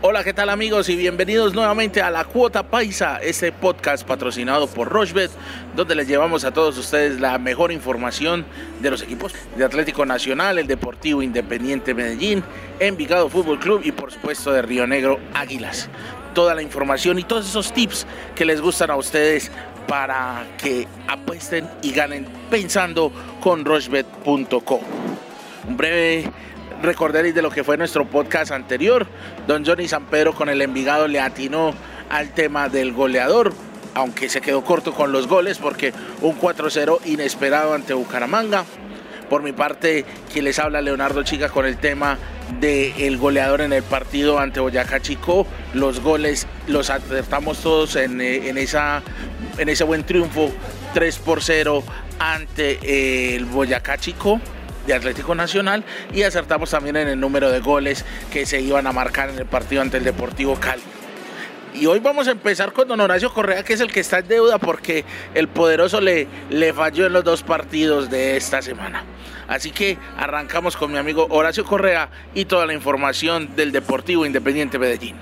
Hola, ¿qué tal amigos? Y bienvenidos nuevamente a La Cuota Paisa, este podcast patrocinado por Rochebet, donde les llevamos a todos ustedes la mejor información de los equipos de Atlético Nacional, el Deportivo Independiente Medellín, Envigado Fútbol Club y por supuesto de Río Negro Águilas. Toda la información y todos esos tips que les gustan a ustedes para que apuesten y ganen pensando con rochebet.com. Un breve recordaréis de lo que fue nuestro podcast anterior. Don Johnny San Pedro con el Envigado le atinó al tema del goleador, aunque se quedó corto con los goles porque un 4-0 inesperado ante Bucaramanga. Por mi parte, quien les habla Leonardo Chica con el tema del goleador en el partido ante Boyacá Chico. Los goles los acertamos todos en, eh, en esa, en ese buen triunfo 3 por 0 ante eh, el Boyacá Chico de Atlético Nacional y acertamos también en el número de goles que se iban a marcar en el partido ante el Deportivo Cali. Y hoy vamos a empezar con don Horacio Correa, que es el que está en deuda porque el poderoso le, le falló en los dos partidos de esta semana. Así que arrancamos con mi amigo Horacio Correa y toda la información del Deportivo Independiente Medellín.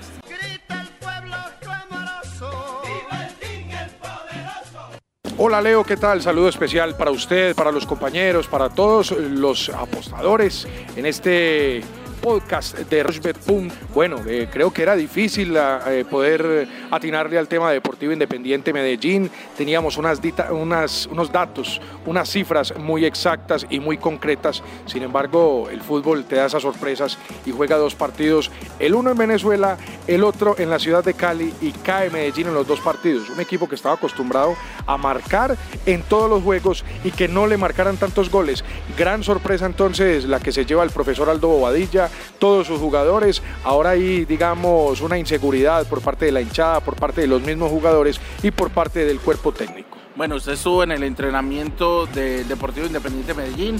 Hola Leo, ¿qué tal? Saludo especial para usted, para los compañeros, para todos los apostadores en este podcast de Rochbet.com. Bueno, eh, creo que era difícil eh, poder atinarle al tema Deportivo Independiente Medellín. Teníamos unas, unas, unos datos, unas cifras muy exactas y muy concretas. Sin embargo, el fútbol te da esas sorpresas y juega dos partidos, el uno en Venezuela, el otro en la ciudad de Cali y cae Medellín en los dos partidos. Un equipo que estaba acostumbrado a marcar en todos los juegos y que no le marcaran tantos goles. Gran sorpresa entonces la que se lleva el profesor Aldo Bobadilla, todos sus jugadores. Ahora hay, digamos, una inseguridad por parte de la hinchada, por parte de los mismos jugadores y por parte del cuerpo técnico. Bueno, usted estuvo en el entrenamiento del Deportivo Independiente Medellín.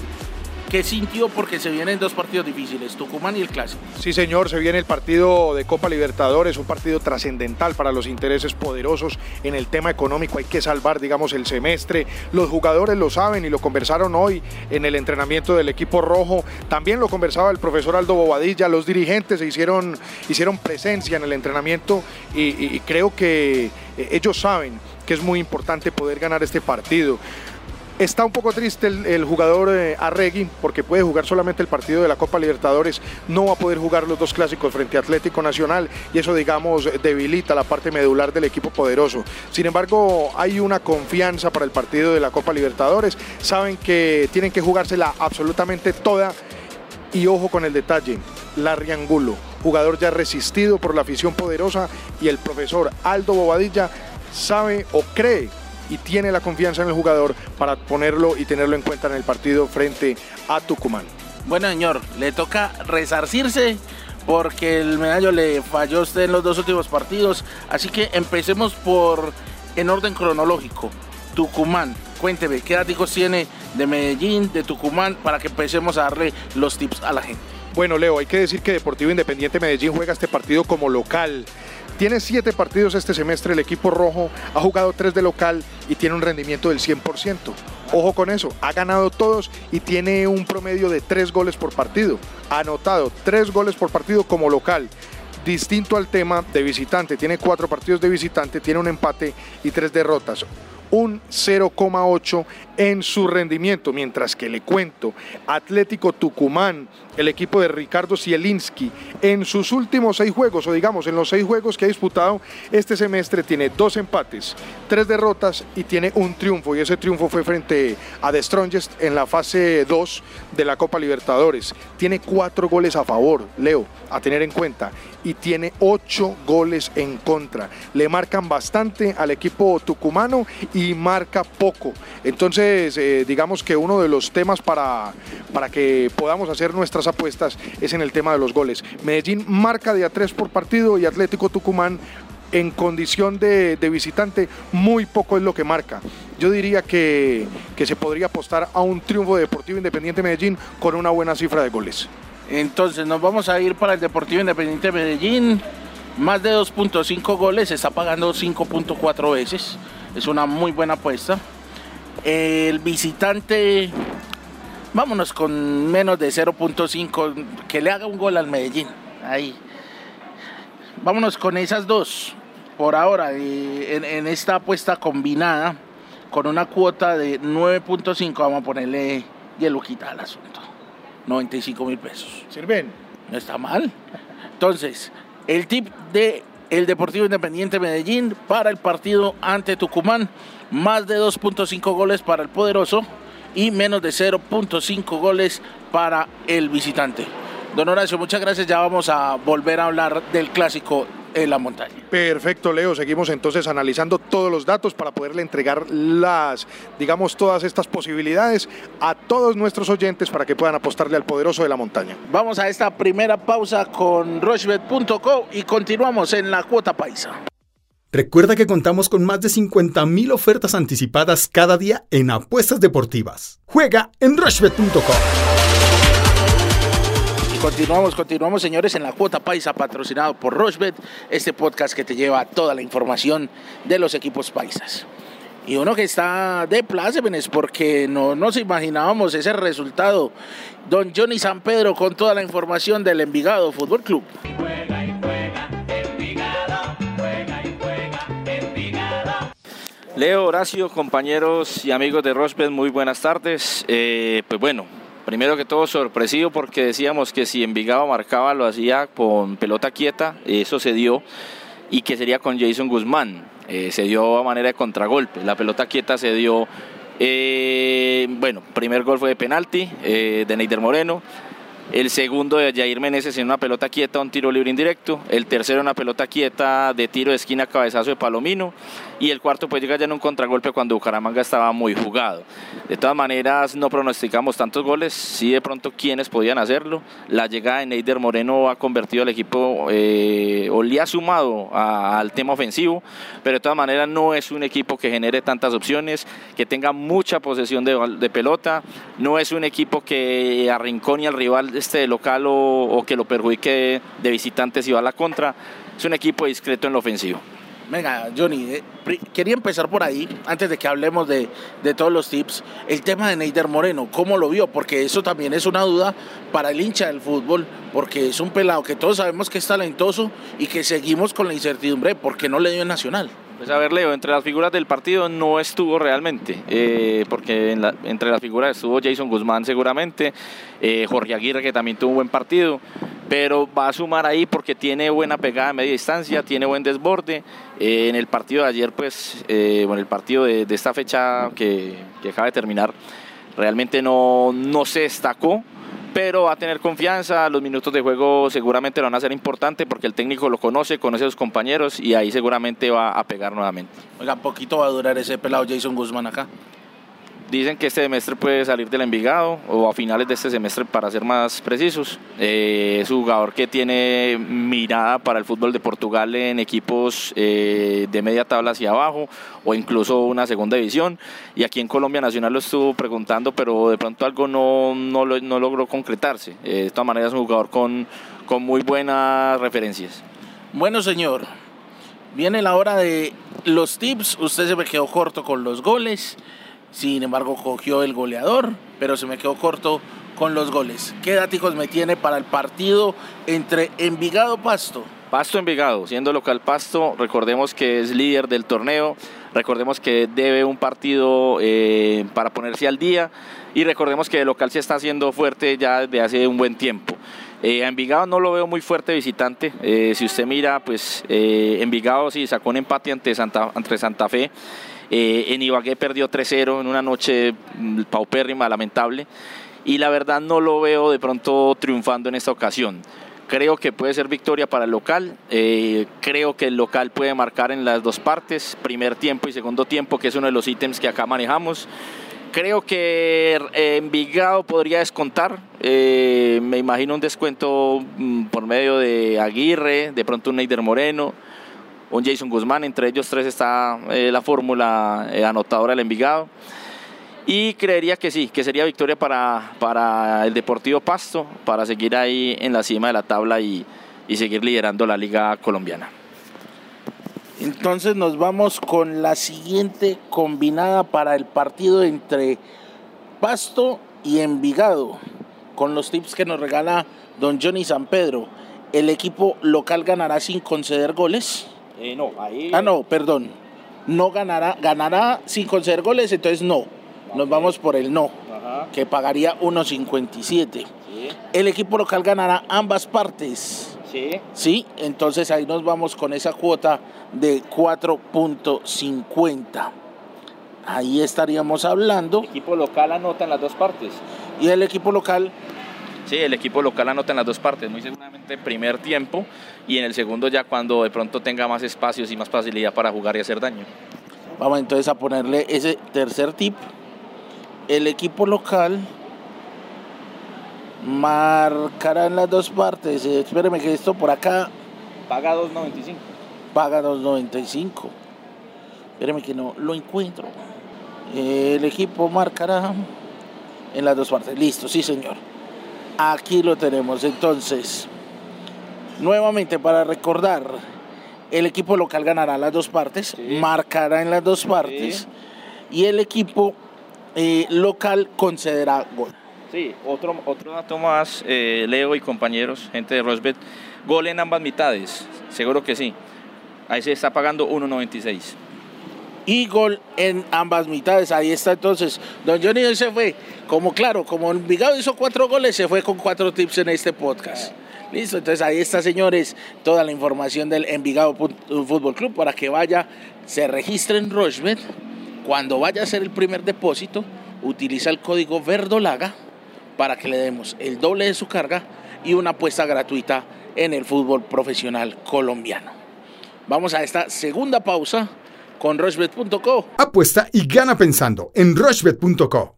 ¿Qué sintió? Porque se vienen dos partidos difíciles, Tucumán y el Clásico. Sí, señor, se viene el partido de Copa Libertadores, un partido trascendental para los intereses poderosos en el tema económico. Hay que salvar, digamos, el semestre. Los jugadores lo saben y lo conversaron hoy en el entrenamiento del equipo rojo. También lo conversaba el profesor Aldo Bobadilla. Los dirigentes se hicieron, hicieron presencia en el entrenamiento y, creo que eh, ellos saben que es muy importante poder ganar este partido. Está un poco triste el, jugador eh, Arregui porque puede jugar solamente el partido de la Copa Libertadores, no va a poder jugar los dos clásicos frente a Atlético Nacional y eso digamos debilita la parte medular del equipo poderoso. Sin embargo, hay una confianza para el partido de la Copa Libertadores, saben que tienen que jugársela absolutamente toda y ojo con el detalle, Larry Angulo, jugador ya resistido por la afición poderosa y el profesor Aldo Bobadilla sabe o cree y tiene la confianza en el jugador para ponerlo y tenerlo en cuenta en el partido frente a Tucumán. Bueno, señor, le toca resarcirse porque el medallo le falló a usted en los dos últimos partidos. Así que empecemos por, en orden cronológico, Tucumán. Cuénteme, ¿qué datos tiene de Medellín, de Tucumán, para que empecemos a darle los tips a la gente? Bueno, Leo, hay que decir que Deportivo Independiente Medellín juega este partido como local. Tiene siete partidos este semestre, el equipo rojo ha jugado tres de local y tiene un rendimiento del 100%. Ojo con eso, ha ganado todos y tiene un promedio de tres goles por partido. Anotado tres goles por partido como local. Distinto al tema de visitante, tiene cuatro partidos de visitante, tiene un empate y tres derrotas un 0,8 en su rendimiento, mientras que le cuento, Atlético Tucumán, el equipo de Ricardo Zielinski, en sus últimos seis juegos, o digamos en los seis juegos que ha disputado este semestre, tiene dos empates, tres derrotas y tiene un triunfo, y ese triunfo fue frente a The Strongest en la fase 2 de la Copa Libertadores. Tiene cuatro goles a favor, Leo, a tener en cuenta, y tiene ocho goles en contra. Le marcan bastante al equipo tucumano y marca poco. Entonces, eh, digamos que uno de los temas para, para que podamos hacer nuestras apuestas es en el tema de los goles. Medellín marca de a tres por partido y Atlético Tucumán en condición de, de visitante muy poco es lo que marca. Yo diría que, que se podría apostar a un triunfo de Deportivo Independiente Medellín con una buena cifra de goles. Entonces nos vamos a ir para el Deportivo Independiente de Medellín. Más de 2.5 goles, se está pagando 5.4 veces. Es una muy buena apuesta. El visitante Vámonos con menos de 0.5, que le haga un gol al Medellín. Ahí. Vámonos con esas dos. Por ahora, en, esta apuesta combinada, con una cuota de 9.5, vamos a ponerle hieluquita al asunto. 95 mil pesos. ¿Sirven? No está mal. Entonces, el tip de el Deportivo Independiente Medellín para el partido ante Tucumán, más de 2.5 goles para el poderoso y menos de 0.5 goles para el visitante. Don Horacio, muchas gracias. Ya vamos a volver a hablar del clásico en la montaña. Perfecto, Leo. Seguimos entonces analizando todos los datos para poderle entregar las, digamos, todas estas posibilidades a todos nuestros oyentes para que puedan apostarle al poderoso de la montaña. Vamos a esta primera pausa con rochbet.co y continuamos en la cuota paisa. Recuerda que contamos con más de 50.000 ofertas anticipadas cada día en apuestas deportivas. Juega en rushbet.com. Continuamos, continuamos, señores, en la cuota paisa patrocinado por Rochbet, este podcast que te lleva toda la información de los equipos paisas. Y uno que está de plácemes porque no nos imaginábamos ese resultado. Don Johnny San Pedro con toda la información del Envigado Fútbol Club. Leo, Horacio, compañeros y amigos de Rosbet, muy buenas tardes. Eh, pues bueno, primero que todo sorpresivo porque decíamos que si Envigado marcaba lo hacía con pelota quieta, eso se dio, y que sería con Jason Guzmán. Eh, se dio a manera de contragolpe, la pelota quieta se dio, eh, bueno, primer gol fue de penalti eh, de Neider Moreno. El segundo de Jair Meneses en una pelota quieta, un tiro libre indirecto. El tercero una pelota quieta de tiro de esquina, cabezazo de Palomino. Y el cuarto pues llega ya en un contragolpe cuando Bucaramanga estaba muy jugado. De todas maneras no pronosticamos tantos goles, sí de pronto quienes podían hacerlo. La llegada de Neider Moreno ha convertido al equipo eh, o le ha sumado al tema ofensivo, pero de todas maneras no es un equipo que genere tantas opciones, que tenga mucha posesión de, pelota, no es un equipo que arrincone al rival este local o, o que lo perjudique de visitantes y va a la contra. Es un equipo discreto en lo ofensivo. Venga, Johnny, eh, quería empezar por ahí, antes de que hablemos de, de todos los tips, el tema de Neider Moreno, ¿cómo lo vio? Porque eso también es una duda para el hincha del fútbol, porque es un pelado que todos sabemos que es talentoso y que seguimos con la incertidumbre porque no le dio en Nacional. Pues a ver, Leo, entre las figuras del partido no estuvo realmente, eh, porque entre las figuras estuvo Jason Guzmán seguramente, eh, Jorge Aguirre que también tuvo un buen partido, pero va a sumar ahí porque tiene buena pegada a media distancia, tiene buen desborde. Eh, en el partido de ayer, pues, bueno, el partido de, de esta fecha que, que acaba de terminar, realmente no, no se destacó, pero va a tener confianza, los minutos de juego seguramente lo van a ser importante porque el técnico lo conoce, conoce a sus compañeros y ahí seguramente va a pegar nuevamente. Oiga, poquito va a durar ese pelado Jason Guzmán acá. Dicen que este semestre puede salir del Envigado o a finales de este semestre para ser más precisos. Eh, es un jugador que tiene mirada para el fútbol de Portugal en equipos eh, de media tabla hacia abajo o incluso una segunda división. Y aquí en Colombia Nacional lo estuvo preguntando, pero de pronto algo no, no, no logró concretarse. Eh, de todas maneras es un jugador con, con muy buenas referencias. Bueno, señor, viene la hora de los tips. Usted se me quedó corto con los goles. Sin embargo, cogió el goleador, pero se me quedó corto con los goles. ¿Qué datos me tiene para el partido entre Envigado Pasto? Pasto Envigado, siendo local Pasto, recordemos que es líder del torneo, recordemos que debe un partido eh, para ponerse al día y recordemos que el local se está haciendo fuerte ya desde hace un buen tiempo. Eh, a Envigado no lo veo muy fuerte visitante, eh, si usted mira, pues Envigado sí sacó un empate ante Santa, ante Santa Fe, eh, en Ibagué perdió 3-0 en una noche mm, paupérrima, lamentable, y la verdad no lo veo de pronto triunfando en esta ocasión. Creo que puede ser victoria para el local. eh, creo que el local puede marcar en las dos partes, primer tiempo y segundo tiempo, que es uno de los ítems que acá manejamos. Creo que eh, Envigado podría descontar. eh, me imagino un descuento mm, por medio de Aguirre, de pronto un Neider Moreno, un Jason Guzmán. Entre ellos tres está eh, la fórmula eh, anotadora del Envigado. Y creería que sí, que sería victoria para, para el Deportivo Pasto, para seguir ahí en la cima de la tabla y, y seguir liderando la liga colombiana. Entonces nos vamos con la siguiente combinada para el partido entre Pasto y Envigado, con los tips que nos regala don Johnny San Pedro, ¿el equipo local ganará sin conceder goles? Eh, no, ahí. Ah, no, perdón. No ganará, ganará sin conceder goles, entonces no. Nos vamos por el no, Ajá. que pagaría 1.57. Sí, El equipo local ganará ambas partes. sí. Sí, entonces ahí nos vamos con esa cuota de 4.50. Ahí estaríamos hablando. El equipo local anota en las dos partes. Y el equipo local, Sí, el equipo local anota en las dos partes, muy seguramente primer tiempo y en el segundo ya cuando de pronto tenga más espacios y más facilidad para jugar y hacer daño. vamos entonces a ponerle ese tercer tip. El equipo local marcará en las dos partes. Eh, Espéreme que esto por acá Paga 2.95. paga 2.95. Espéreme que no lo encuentro. El equipo marcará en las dos partes. Listo, sí señor. Aquí lo tenemos. Entonces, nuevamente para recordar, el equipo local ganará las dos partes, Sí. marcará en las dos partes y el equipo eh, local concederá gol. Sí, otro, otro dato más, eh, Leo y compañeros, gente de Rosbet, gol en ambas mitades, seguro que sí. Ahí se está pagando 1.96. y gol en ambas mitades. Ahí está entonces. Don Johnny se fue. Como claro, como Envigado hizo cuatro goles, se fue con cuatro tips en este podcast. Listo, entonces ahí está, señores, toda la información del Envigado Fútbol Club para que vaya, se registre en Rochbet. Cuando vaya a hacer el primer depósito, utiliza el código Verdolaga para que le demos el doble de su carga y una apuesta gratuita en el fútbol profesional colombiano. Vamos a esta segunda pausa con Rochbet.co. Apuesta y gana pensando en rushbet.co.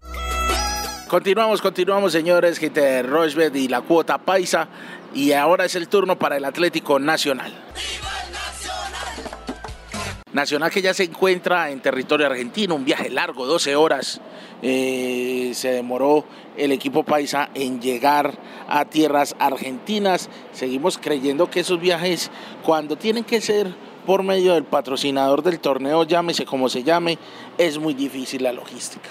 Continuamos, continuamos, señores, gente de Rochbet y la cuota paisa. Y ahora es el turno para el Atlético Nacional. Nacional que ya se encuentra en territorio argentino, un viaje largo, 12 horas. eh, se demoró el equipo paisa en llegar a tierras argentinas. Seguimos creyendo que esos viajes, cuando tienen que ser por medio del patrocinador del torneo, llámese como se llame, es muy difícil la logística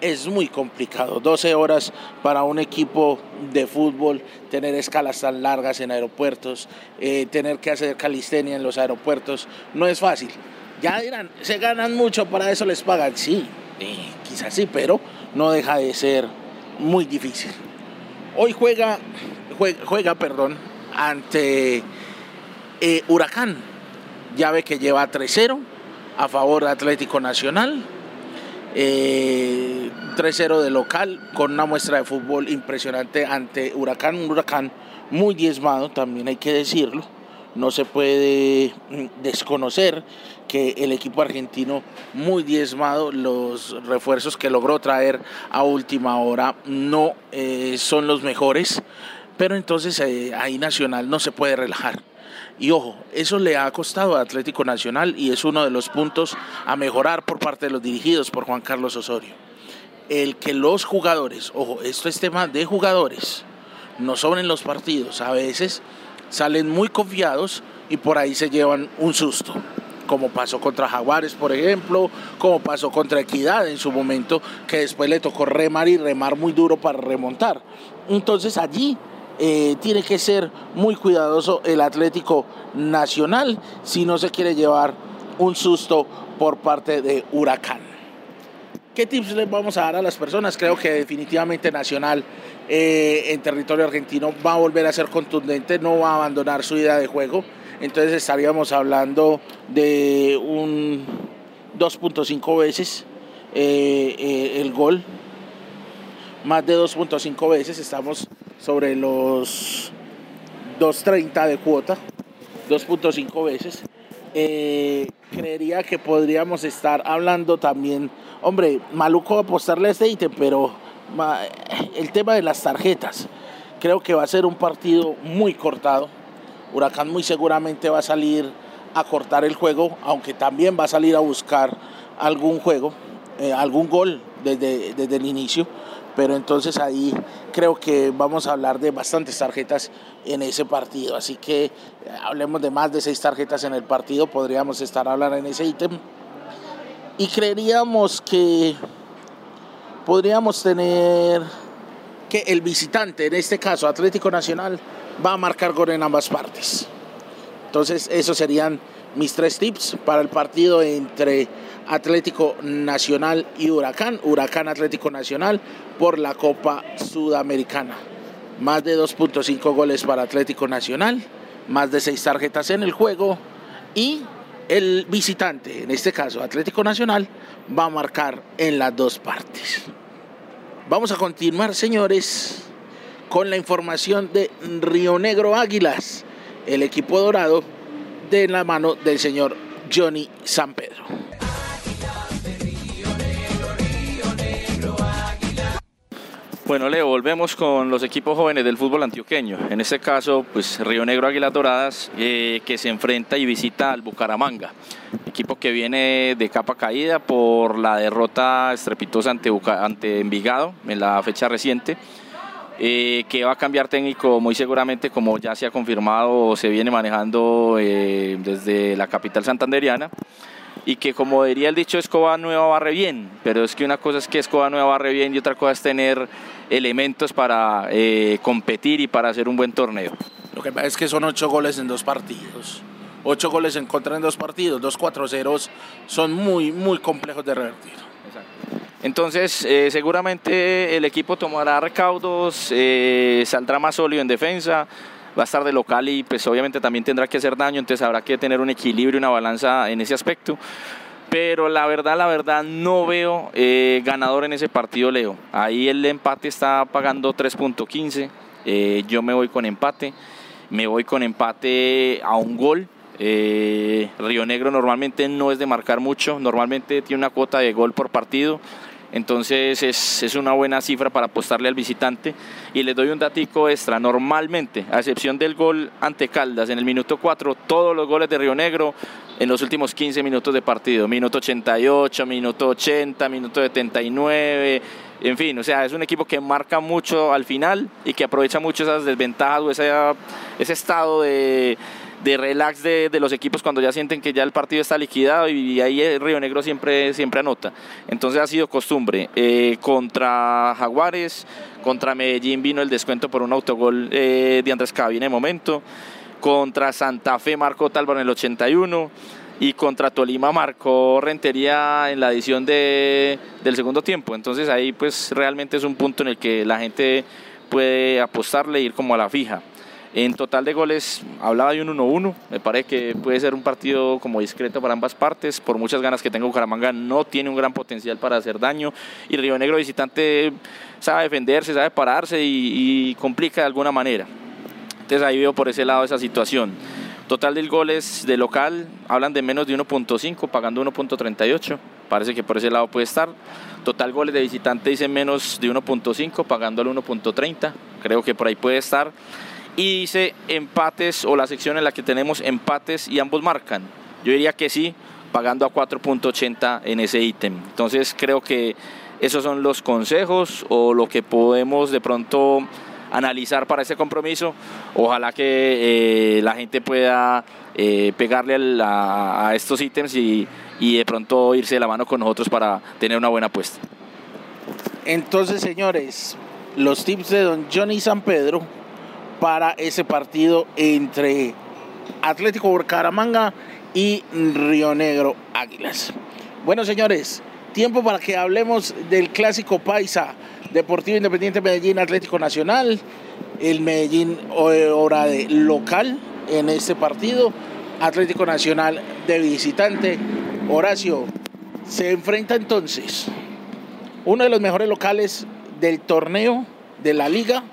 es muy complicado. 12 horas para un equipo de fútbol, tener escalas tan largas en aeropuertos, eh, tener que hacer calistenia en los aeropuertos, no es fácil. Ya dirán, se ganan mucho, para eso les pagan. Sí, eh, quizás sí, pero no deja de ser muy difícil. Hoy juega, juega, juega perdón, ante eh, Huracán, llave que lleva 3-0 a favor de Atlético Nacional. Eh, 3-0 de local con una muestra de fútbol impresionante ante Huracán, un Huracán muy diezmado, también hay que decirlo. No se puede mm, desconocer que el equipo argentino muy diezmado, los refuerzos que logró traer a última hora no eh, son los mejores, pero entonces eh, ahí Nacional no se puede relajar. Y ojo, eso le ha costado a Atlético Nacional y es uno de los puntos a mejorar por parte de los dirigidos por Juan Carlos Osorio. El que los jugadores, ojo, esto es tema de jugadores, no sobren los partidos. A veces salen muy confiados y por ahí se llevan un susto. Como pasó contra Jaguares, por ejemplo, como pasó contra Equidad en su momento, que después le tocó remar y remar muy duro para remontar. Entonces allí eh, tiene que ser muy cuidadoso el Atlético Nacional si no se quiere llevar un susto por parte de Huracán. ¿Qué tips les vamos a dar a las personas? Creo que definitivamente Nacional eh, en territorio argentino va a volver a ser contundente, no va a abandonar su idea de juego. Entonces estaríamos hablando de un 2.5 veces eh, el gol, más de 2.5 veces, estamos sobre los 2.30 de cuota, 2.5 veces. Eh, creería que podríamos estar hablando también, hombre, maluco apostarle a este ítem, pero el tema de las tarjetas, creo que va a ser un partido muy cortado. Huracán muy seguramente va a salir a cortar el juego, aunque también va a salir a buscar algún juego, eh, algún gol desde, desde el inicio. Pero entonces ahí creo que vamos a hablar de bastantes tarjetas en ese partido. Así que eh, hablemos de más de seis tarjetas en el partido, podríamos estar hablando en ese ítem. Y creeríamos que podríamos tener que el visitante, en este caso Atlético Nacional, va a marcar gol en ambas partes. Entonces, esos serían mis tres tips para el partido entre Atlético Nacional y Huracán. Huracán Atlético Nacional por la Copa Sudamericana. Más de 2.5 goles para Atlético Nacional, más de 6 tarjetas en el juego y el visitante, en este caso Atlético Nacional, va a marcar en las dos partes. Vamos a continuar, señores, con la información de Río Negro Águilas, el equipo dorado de la mano del señor Johnny San Pedro. Bueno, Leo, volvemos con los equipos jóvenes del fútbol antioqueño. En este caso, pues Río Negro Águilas Doradas, eh, que se enfrenta y visita al Bucaramanga. Equipo que viene de capa caída por la derrota estrepitosa ante, Buca- ante Envigado en la fecha reciente. eh, que va a cambiar técnico muy seguramente, como ya se ha confirmado se viene manejando eh, desde la capital santanderiana y que como diría el dicho, escoba nueva barre bien, pero es que una cosa es que escoba nueva barre bien y otra cosa es tener elementos para eh, competir y para hacer un buen torneo. Lo que pasa es que son ocho goles en dos partidos. Ocho goles en contra en dos partidos. Dos 4 ceros son muy, muy complejos de revertir. Entonces, eh, seguramente el equipo tomará recaudos, eh, saldrá más sólido en defensa, va a estar de local y pues obviamente también tendrá que hacer daño, entonces habrá que tener un equilibrio una balanza en ese aspecto. Pero la verdad, la verdad, no veo eh, ganador en ese partido, Leo. Ahí el empate está pagando 3.15. eh, yo me voy con empate. Me voy con empate a un gol. Eh, Río Negro normalmente no es de marcar mucho. Normalmente tiene una cuota de gol por partido. Entonces es, es una buena cifra para apostarle al visitante. Y les doy un datico extra. Normalmente, a excepción del gol ante Caldas en el minuto 4, todos los goles de Río Negro en los últimos 15 minutos de partido. Minuto 88, minuto 80, minuto 79. En fin, o sea, es un equipo que marca mucho al final y que aprovecha mucho esas desventajas o esa- ese estado de, de relax de, de los equipos cuando ya sienten que ya el partido está liquidado y ahí el Río Negro siempre, siempre anota. Entonces ha sido costumbre. Eh, contra Jaguares, contra Medellín vino el descuento por un autogol eh, de Andrés Cabina momento. Contra Santa Fe marcó Talbot en el 81 y contra Tolima marcó Rentería en la edición de, del segundo tiempo. Entonces ahí pues realmente es un punto en el que la gente puede apostarle e ir como a la fija. En total de goles hablaba de un 1-1, me parece que puede ser un partido como discreto para ambas partes, por muchas ganas que tenga Bucaramanga no tiene un gran potencial para hacer daño y Río Negro visitante sabe defenderse, sabe pararse y complica de alguna manera. Entonces ahí veo por ese lado esa situación. Total de goles de local hablan de menos de 1.5, pagando 1.38. Parece que por ese lado puede estar. Total goles de visitante dicen menos de 1.5, pagando al 1.30. Creo que por ahí puede estar. Y dice empates o la sección en la que tenemos empates y ambos marcan. Yo diría que sí, pagando a 4.80 en ese ítem. Entonces creo que esos son los consejos o lo que podemos de pronto analizar para ese compromiso. Ojalá que eh, la gente pueda eh, pegarle a estos ítems y, y de pronto irse de la mano con nosotros para tener una buena apuesta. Entonces, señores, los tips de don Johnny San Pedro para ese partido entre Atlético Bucaramanga y Río Negro Águilas. Bueno, señores, tiempo para que hablemos del clásico paisa Deportivo Independiente Medellín Atlético Nacional. El Medellín eh, hora de local en este partido. Atlético Nacional de visitante. Horacio, se enfrenta entonces uno de los mejores locales del torneo de la liga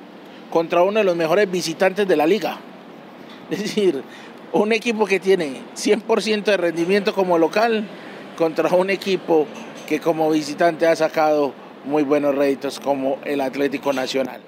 contra uno de los mejores visitantes de la liga. Es decir, un equipo que tiene 100% de rendimiento como local contra un equipo que como visitante ha sacado muy buenos réditos como el Atlético Nacional.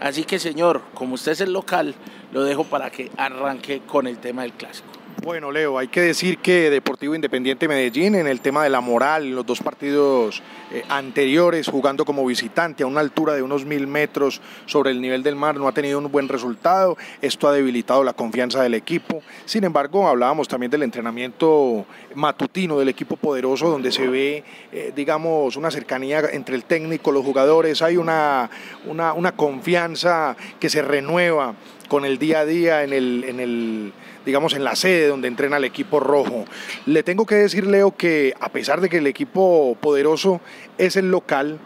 Así que señor, como usted es el local, lo dejo para que arranque con el tema del clásico. Bueno, Leo, hay que decir que Deportivo Independiente Medellín en el tema de la moral, en los dos partidos eh, anteriores, jugando como visitante a una altura de unos mil metros sobre el nivel del mar, no ha tenido un buen resultado. Esto ha debilitado la confianza del equipo. Sin embargo, hablábamos también del entrenamiento matutino del equipo poderoso, donde se ve, eh, digamos, una cercanía entre el técnico, los jugadores. Hay una, una, una confianza que se renueva con el día a día en el, en el digamos, en la sede donde entrena el equipo rojo. Le tengo que decir, Leo, que a pesar de que el equipo poderoso es el local,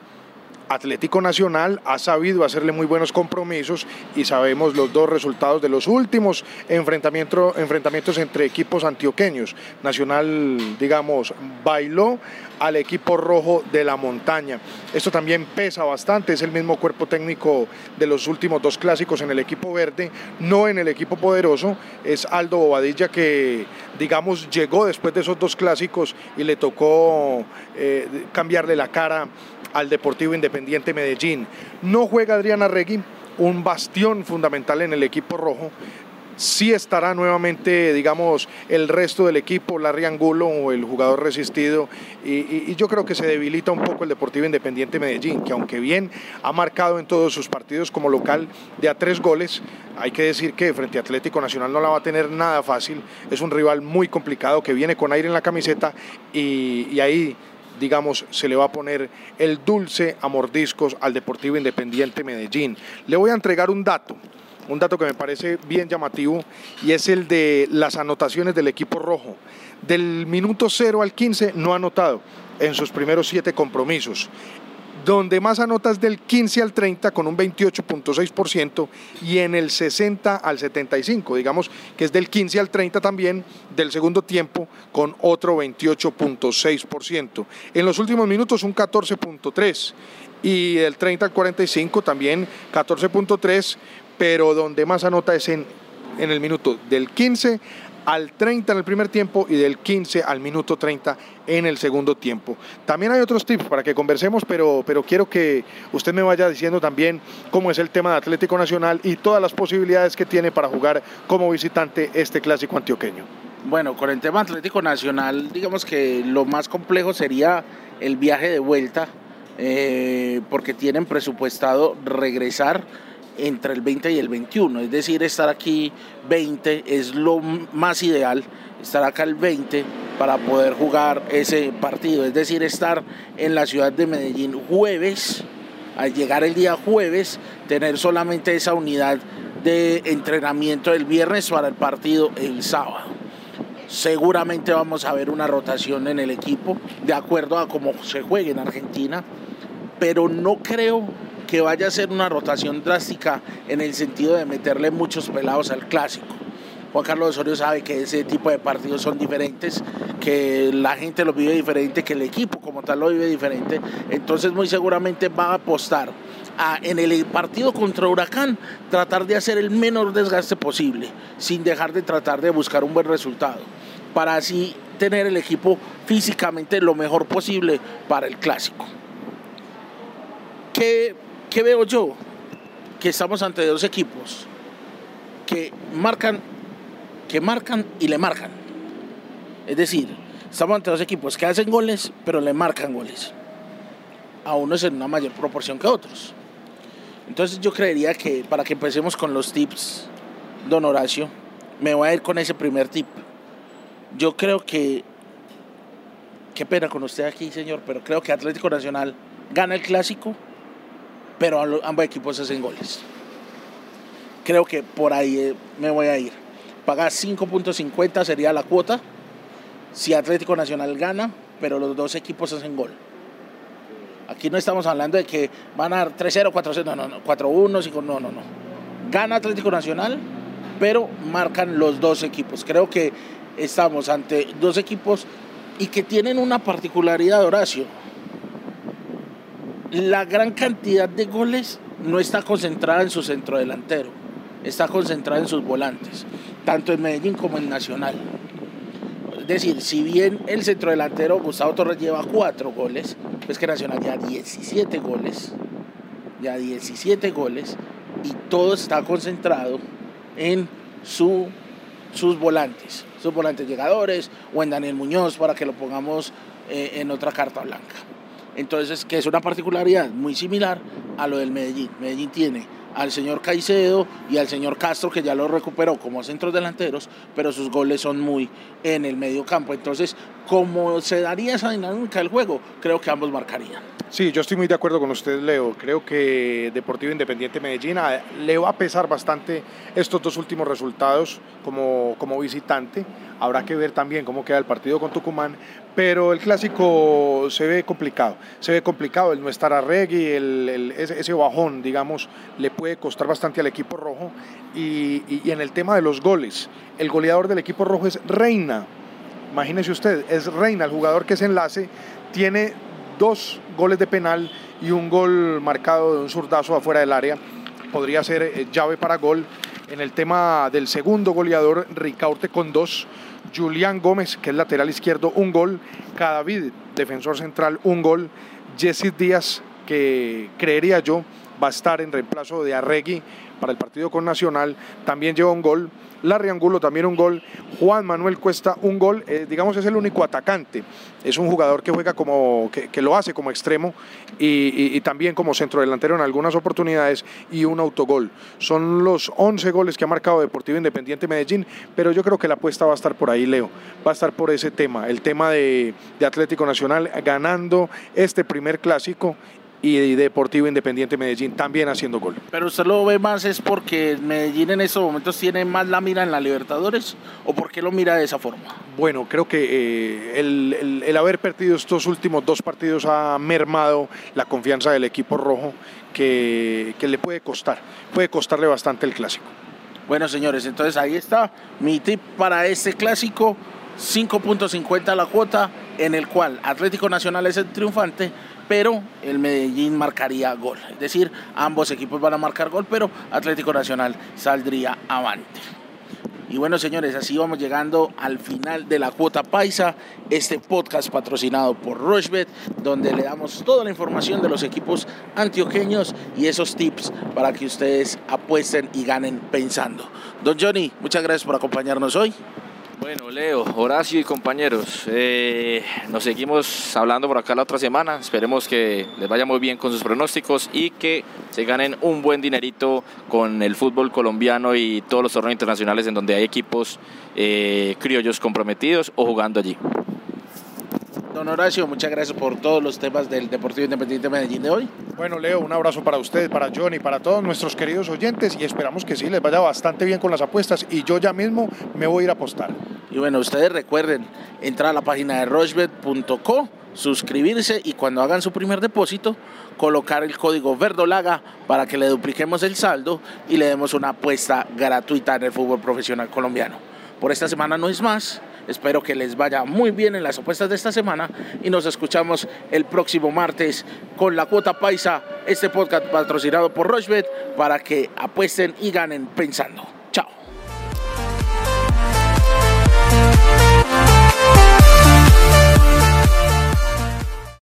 Atlético Nacional ha sabido hacerle muy buenos compromisos y sabemos los dos resultados de los últimos enfrentamiento, enfrentamientos entre equipos antioqueños. Nacional, digamos, bailó al equipo rojo de la montaña. Esto también pesa bastante, es el mismo cuerpo técnico de los últimos dos clásicos en el equipo verde, no en el equipo poderoso, es Aldo Bobadilla que, digamos, llegó después de esos dos clásicos y le tocó eh, cambiarle la cara al Deportivo Independiente Medellín. No juega Adriana Regui, un bastión fundamental en el equipo rojo. Sí estará nuevamente, digamos, el resto del equipo, Larry Angulo o el jugador resistido. Y yo creo que se debilita un poco el Deportivo Independiente Medellín, que aunque bien ha marcado en todos sus partidos como local de a tres goles, hay que decir que frente a Atlético Nacional no la va a tener nada fácil. Es un rival muy complicado que viene con aire en la camiseta y, y ahí digamos, se le va a poner el dulce a mordiscos al Deportivo Independiente Medellín. Le voy a entregar un dato, un dato que me parece bien llamativo y es el de las anotaciones del equipo rojo. Del minuto 0 al 15 no ha anotado en sus primeros siete compromisos. Donde más anotas del 15 al 30 con un 28.6% y en el 60 al 75, digamos que es del 15 al 30 también del segundo tiempo con otro 28.6%. En los últimos minutos un 14.3 y del 30 al 45 también 14.3, pero donde más anota es en, en el minuto del 15 al 30 en el primer tiempo y del 15 al minuto 30 en el segundo tiempo. También hay otros tips para que conversemos, pero, pero quiero que usted me vaya diciendo también cómo es el tema de Atlético Nacional y todas las posibilidades que tiene para jugar como visitante este clásico antioqueño. Bueno, con el tema Atlético Nacional, digamos que lo más complejo sería el viaje de vuelta, eh, porque tienen presupuestado regresar entre el 20 y el 21, es decir, estar aquí 20 es lo más ideal, estar acá el 20 para poder jugar ese partido, es decir, estar en la ciudad de Medellín jueves, al llegar el día jueves, tener solamente esa unidad de entrenamiento el viernes para el partido el sábado. Seguramente vamos a ver una rotación en el equipo, de acuerdo a cómo se juegue en Argentina, pero no creo que vaya a ser una rotación drástica en el sentido de meterle muchos pelados al clásico. Juan Carlos Osorio sabe que ese tipo de partidos son diferentes, que la gente lo vive diferente, que el equipo como tal lo vive diferente. Entonces muy seguramente va a apostar a, en el partido contra Huracán tratar de hacer el menor desgaste posible, sin dejar de tratar de buscar un buen resultado, para así tener el equipo físicamente lo mejor posible para el clásico. ¿Qué, qué veo yo? Que estamos ante dos equipos que marcan, que marcan y le marcan. Es decir, estamos ante dos equipos que hacen goles, pero le marcan goles. A unos en una mayor proporción que a otros. Entonces yo creería que para que empecemos con los tips, don Horacio, me voy a ir con ese primer tip. Yo creo que, qué pena con usted aquí, señor, pero creo que Atlético Nacional gana el clásico, pero ambos equipos hacen goles. Creo que por ahí eh, me voy a ir. Pagar 5.50 sería la cuota si Atlético Nacional gana, pero los dos equipos hacen gol. Aquí no estamos hablando de que van a dar 3-0, 4-0, no, no, no, 4-1, 5, no, no, no. Gana Atlético Nacional, pero marcan los dos equipos. Creo que estamos ante dos equipos y que tienen una particularidad, Horacio. La gran cantidad de goles no está concentrada en su centro delantero, está concentrada en sus volantes, tanto en Medellín como en Nacional. Es decir, si bien el centrodelantero Gustavo Torres lleva cuatro goles, pues que Nacional ya 17 goles, ya 17 goles, y todo está concentrado en su sus volantes, sus volantes llegadores o en Daniel Muñoz para que lo pongamos eh, en otra carta blanca. Entonces, que es una particularidad muy similar a lo del Medellín. Medellín tiene al señor Caicedo y al señor Castro, que ya lo recuperó como centros delanteros, pero sus goles son muy en el medio campo. Entonces, como se daría esa dinámica del juego, creo que ambos marcarían. Sí, yo estoy muy de acuerdo con usted, Leo. Creo que Deportivo Independiente Medellín a- le va a pesar bastante estos dos últimos resultados como, como visitante. Habrá que ver también cómo queda el partido con Tucumán, pero el clásico se ve complicado. Se ve complicado el no estar a Regui, el, ese, bajón, digamos, le puede costar bastante al equipo rojo. Y- y en el tema de los goles, el goleador del equipo rojo es Reina. Imagínese usted, es Reina, el jugador que es enlace, tiene dos goles de penal y un gol marcado de un zurdazo afuera del área. Podría ser eh, llave para gol. En el tema del segundo goleador, Ricaurte con dos. Julián Gómez, que es lateral izquierdo, un gol. Cadavid, defensor central, un gol. Jesse Díaz, que creería yo va a estar en reemplazo de Arregui para el partido con Nacional, también lleva un gol. Larry Angulo también un gol. Juan Manuel Cuesta un gol. Eh, digamos es el único atacante. Es un jugador que juega como, que, lo hace como extremo y, también como centrodelantero en algunas oportunidades y un autogol. Son los 11 goles que ha marcado Deportivo Independiente Medellín, pero yo creo que la apuesta va a estar por ahí, Leo. Va a estar por ese tema, el tema de Atlético Nacional ganando este primer clásico y Deportivo Independiente Medellín también haciendo gol. Pero usted lo ve más es porque Medellín en estos momentos tiene más la mira en la Libertadores o por qué lo mira de esa forma. Bueno, creo que eh, el, el- el haber perdido estos últimos dos partidos ha mermado la confianza del equipo rojo que, que le puede costar, puede costarle bastante el clásico. Bueno, señores, entonces ahí está mi tip para este clásico. 5.50 la cuota, en el cual Atlético Nacional es el triunfante, pero el Medellín marcaría gol. Es decir, ambos equipos van a marcar gol, pero Atlético Nacional saldría avante. Y bueno, señores, así vamos llegando al final de la cuota paisa, este podcast patrocinado por Rochebet, donde le damos toda la información de los equipos antioqueños y esos tips para que ustedes apuesten y ganen pensando. Don Johnny, muchas gracias por acompañarnos hoy. Bueno, Leo, Horacio y compañeros, eh, nos seguimos hablando por acá la otra semana. Esperemos que les vaya muy bien con sus pronósticos y que se ganen un buen dinerito con el fútbol colombiano y todos los torneos internacionales en donde hay equipos eh, criollos comprometidos o jugando allí. Don Horacio, muchas gracias por todos los temas del Deportivo Independiente de Medellín de hoy. Bueno, Leo, un abrazo para usted, para Johnny, para todos nuestros queridos oyentes y esperamos que sí les vaya bastante bien con las apuestas y yo ya mismo me voy a ir a apostar. Y bueno, ustedes recuerden entrar a la página de rochebet.co, suscribirse y cuando hagan su primer depósito, colocar el código Verdolaga para que le dupliquemos el saldo y le demos una apuesta gratuita en el fútbol profesional colombiano. Por esta semana no es más. Espero que les vaya muy bien en las apuestas de esta semana y nos escuchamos el próximo martes con la cuota paisa, este podcast patrocinado por Rochbet para que apuesten y ganen pensando. Chao.